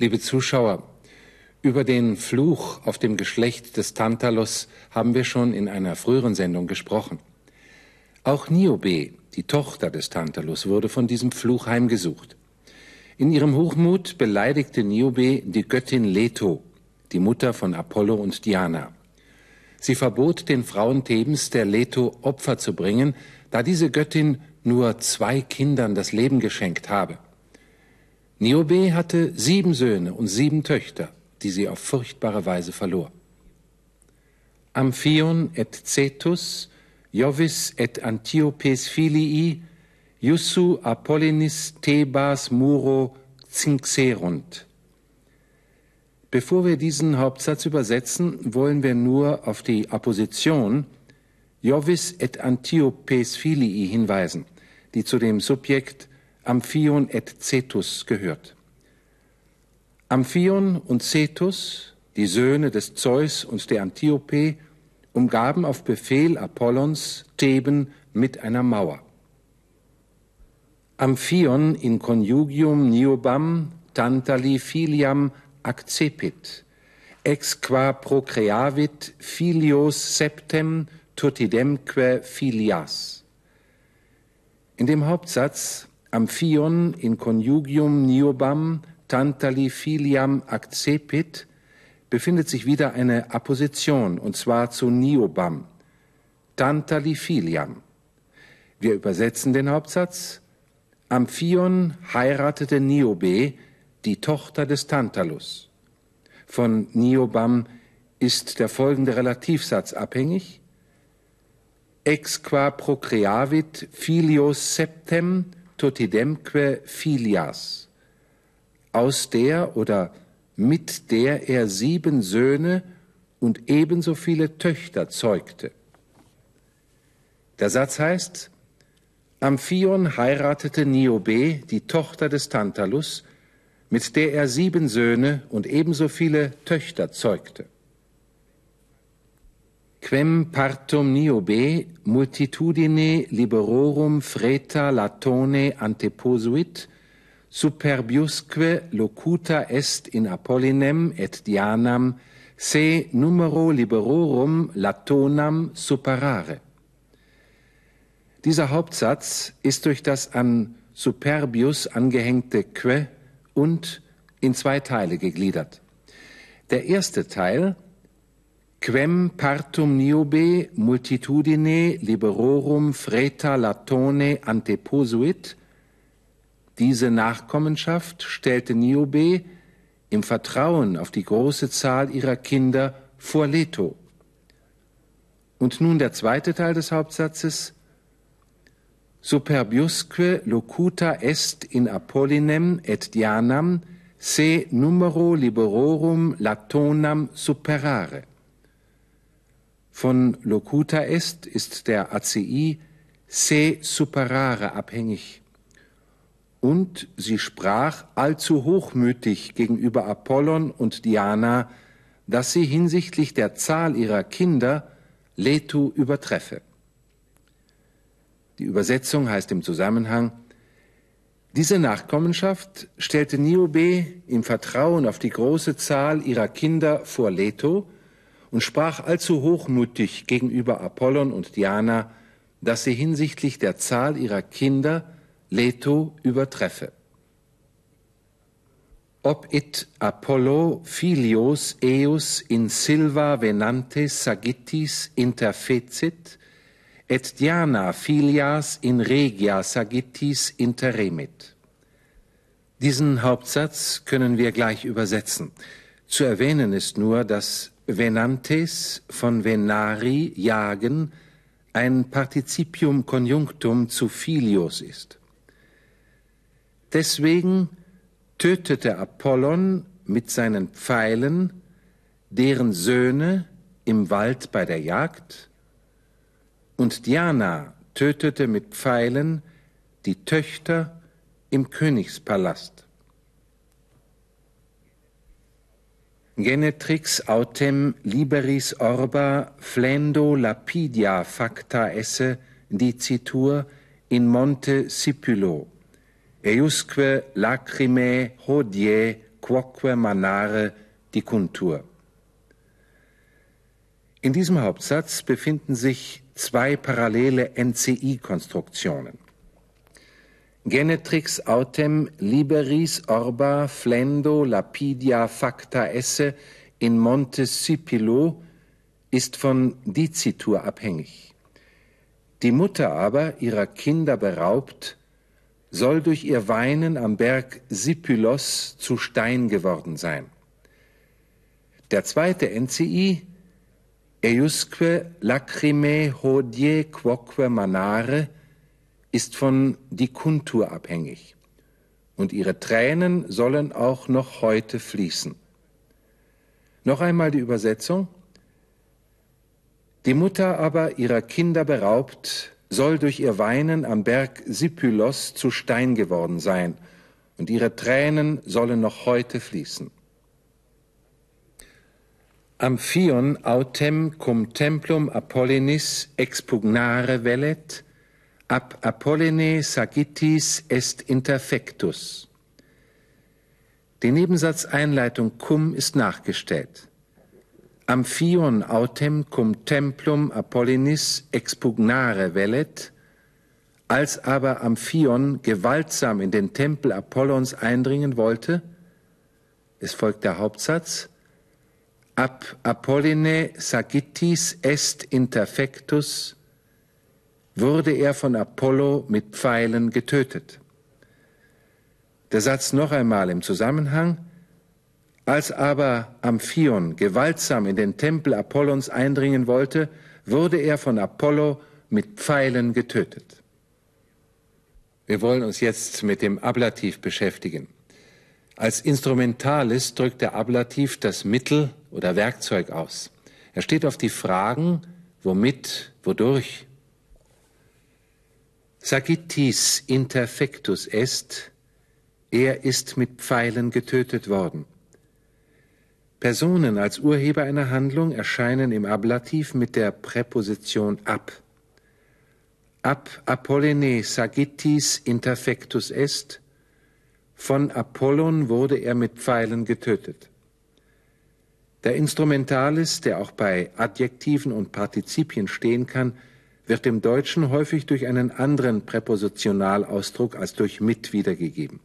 Liebe Zuschauer, über den Fluch auf dem Geschlecht des Tantalos haben wir schon in einer früheren Sendung gesprochen. Auch Niobe, die Tochter des Tantalus, wurde von diesem Fluch heimgesucht. In ihrem Hochmut beleidigte Niobe die Göttin Leto, die Mutter von Apollo und Diana. Sie verbot den Frauen Thebens, der Leto Opfer zu bringen, da diese Göttin nur zwei Kindern das Leben geschenkt habe. Niobe hatte sieben Söhne und sieben Töchter, die sie auf furchtbare Weise verlor. Amphion et Cetus, Jovis et Antiopes filii, Jussu Apollinis Thebas Muro Zinxerunt. Bevor wir diesen Hauptsatz übersetzen, wollen wir nur auf die Apposition Jovis et Antiopes filii hinweisen, die zu dem Subjekt Amphion et Cetus gehört. Amphion und Cetus, die Söhne des Zeus und der Antiope, umgaben auf Befehl Apollons Theben mit einer Mauer. Amphion in conjugium niobam tantali filiam accepit, ex qua procreavit filios septem tutidemque filias. In dem Hauptsatz Amphion in conjugium niobam tantali filiam accepit befindet sich wieder eine Apposition, und zwar zu niobam, tantali filiam. Wir übersetzen den Hauptsatz. Amphion heiratete Niobe, die Tochter des Tantalus. Von Niobam ist der folgende Relativsatz abhängig. Ex qua procreavit filios septem totidemque filias, aus der oder mit der er sieben Söhne und ebenso viele Töchter zeugte. Der Satz heißt, Amphion heiratete Niobe, die Tochter des Tantalus, mit der er sieben Söhne und ebenso viele Töchter zeugte. Quem partum niobe multitudine liberorum freta latone anteposuit, superbiusque locuta est in Apollinem et Dianam, se numero liberorum latonam superare. Dieser Hauptsatz ist durch das an Superbius angehängte que und in zwei Teile gegliedert. Der erste Teil Quem partum niobe multitudine liberorum freta latone anteposuit, diese Nachkommenschaft stellte Niobe im Vertrauen auf die große Zahl ihrer Kinder vor Leto. Und nun der zweite Teil des Hauptsatzes. Superbiusque locuta est in Apollinem et Dianam se numero liberorum latonam superare. Von locuta est ist der ACI se superare abhängig. Und sie sprach allzu hochmütig gegenüber Apollon und Diana, dass sie hinsichtlich der Zahl ihrer Kinder Letu übertreffe. Die Übersetzung heißt im Zusammenhang, diese Nachkommenschaft stellte Niobe im Vertrauen auf die große Zahl ihrer Kinder vor Leto und sprach allzu hochmütig gegenüber Apollon und Diana, dass sie hinsichtlich der Zahl ihrer Kinder Leto übertreffe. Ob it Apollo filios eus in silva venantes sagittis interfecit, et Diana filias in regia sagittis interremit. Diesen Hauptsatz können wir gleich übersetzen. Zu erwähnen ist nur, dass venantes von venari jagen ein Partizipium Conjunctum zu filios ist. Deswegen tötete Apollon mit seinen Pfeilen deren Söhne im Wald bei der Jagd und Diana tötete mit Pfeilen die Töchter im Königspalast. Genetrix autem liberis orba flendo lapidia facta esse dicitur in monte Sipulo, eiusque lacrimae hodie quoque manare dicuntur. In diesem Hauptsatz befinden sich zwei parallele NCI-Konstruktionen. Genetrix autem liberis orba flendo lapidia facta esse in Monte Scipilo ist von Dicitur abhängig. Die Mutter aber, ihrer Kinder beraubt, soll durch ihr Weinen am Berg Sipylos zu Stein geworden sein. Der zweite NCI, Eiusque lacrimae hodie quoque manare, ist von die Kuntur abhängig. Und ihre Tränen sollen auch noch heute fließen. Noch einmal die Übersetzung. Die Mutter aber ihrer Kinder beraubt, soll durch ihr Weinen am Berg Sipylos zu Stein geworden sein, und ihre Tränen sollen noch heute fließen. Amphion autem cum templum Apollinis expugnare velet, ab Apolline sagittis est interfectus. Die Nebensatzeinleitung cum ist nachgestellt. Amphion autem cum templum Apollinis expugnare velet, als aber Amphion gewaltsam in den Tempel Apollons eindringen wollte, es folgt der Hauptsatz, ab Apolline sagittis est interfectus, wurde er von Apollo mit Pfeilen getötet. Der Satz noch einmal im Zusammenhang, als aber Amphion gewaltsam in den Tempel Apollons eindringen wollte, wurde er von Apollo mit Pfeilen getötet. Wir wollen uns jetzt mit dem Ablativ beschäftigen. Als Instrumentalis drückt der Ablativ das Mittel oder Werkzeug aus. Er steht auf die Fragen, womit, wodurch. Sagittis interfectus est, er ist mit Pfeilen getötet worden. Personen als Urheber einer Handlung erscheinen im Ablativ mit der Präposition ab. Ab Apollene sagittis interfectus est, von Apollon wurde er mit Pfeilen getötet. Der Instrumentalis, der auch bei Adjektiven und Partizipien stehen kann, wird im Deutschen häufig durch einen anderen Präpositionalausdruck als durch mit wiedergegeben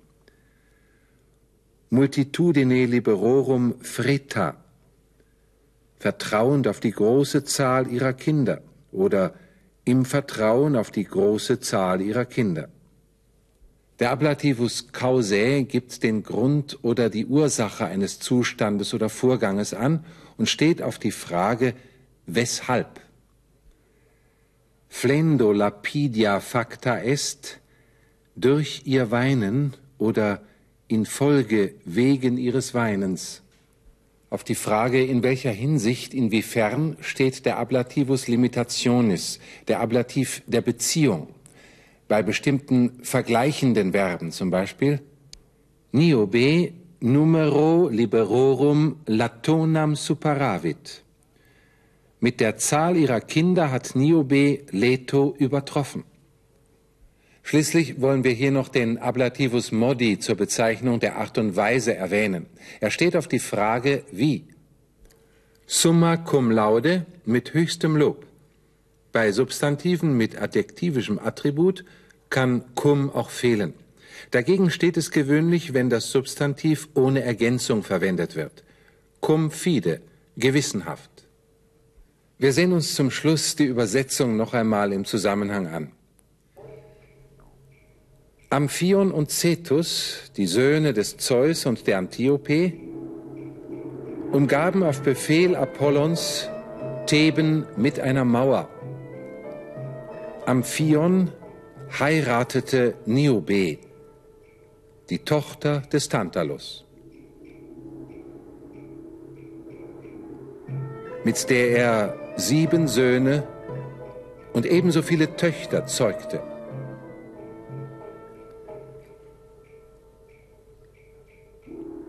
multitudine liberorum freta, vertrauend auf die große Zahl ihrer Kinder oder im Vertrauen auf die große Zahl ihrer Kinder. Der Ablativus causae gibt den Grund oder die Ursache eines Zustandes oder Vorganges an und steht auf die Frage weshalb. Flendo lapidia facta est, durch ihr Weinen oder infolge wegen ihres Weinens. Auf die Frage, in welcher Hinsicht, inwiefern, steht der Ablativus limitationis, der Ablativ der Beziehung. Bei bestimmten vergleichenden Verben zum Beispiel Niobe numero liberorum latonam superavit. Mit der Zahl ihrer Kinder hat Niobe Leto übertroffen. Schließlich wollen wir hier noch den Ablativus modi zur Bezeichnung der Art und Weise erwähnen. Er steht auf die Frage wie. Summa cum laude mit höchstem Lob. Bei Substantiven mit adjektivischem Attribut kann cum auch fehlen. Dagegen steht es gewöhnlich, wenn das Substantiv ohne Ergänzung verwendet wird. Cum fide, gewissenhaft. Wir sehen uns zum Schluss die Übersetzung noch einmal im Zusammenhang an. Amphion und Cetus, die Söhne des Zeus und der Antiope, umgaben auf Befehl Apollons Theben mit einer Mauer. Amphion heiratete Niobe, die Tochter des Tantalus, mit der er sieben Söhne und ebenso viele Töchter zeugte.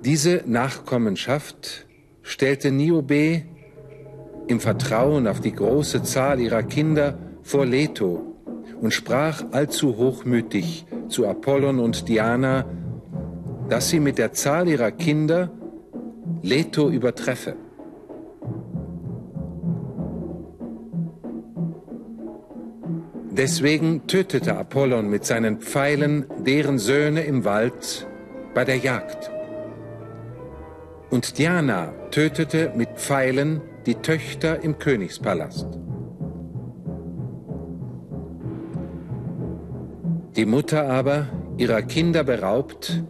Diese Nachkommenschaft stellte Niobe im Vertrauen auf die große Zahl ihrer Kinder vor Leto und sprach allzu hochmütig zu Apollon und Diana, dass sie mit der Zahl ihrer Kinder Leto übertreffe. Deswegen tötete Apollon mit seinen Pfeilen deren Söhne im Wald bei der Jagd. Und Diana tötete mit Pfeilen die Töchter im Königspalast. Die Mutter aber, ihrer Kinder beraubt,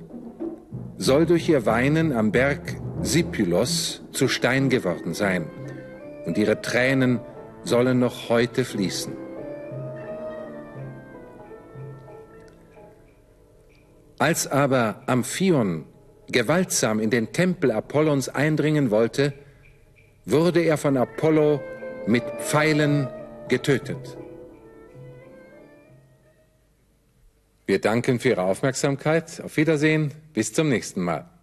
soll durch ihr Weinen am Berg Sipylos zu Stein geworden sein, und ihre Tränen sollen noch heute fließen. Als aber Amphion gewaltsam in den Tempel Apollons eindringen wollte, wurde er von Apollo mit Pfeilen getötet. Wir danken für Ihre Aufmerksamkeit. Auf Wiedersehen. Bis zum nächsten Mal.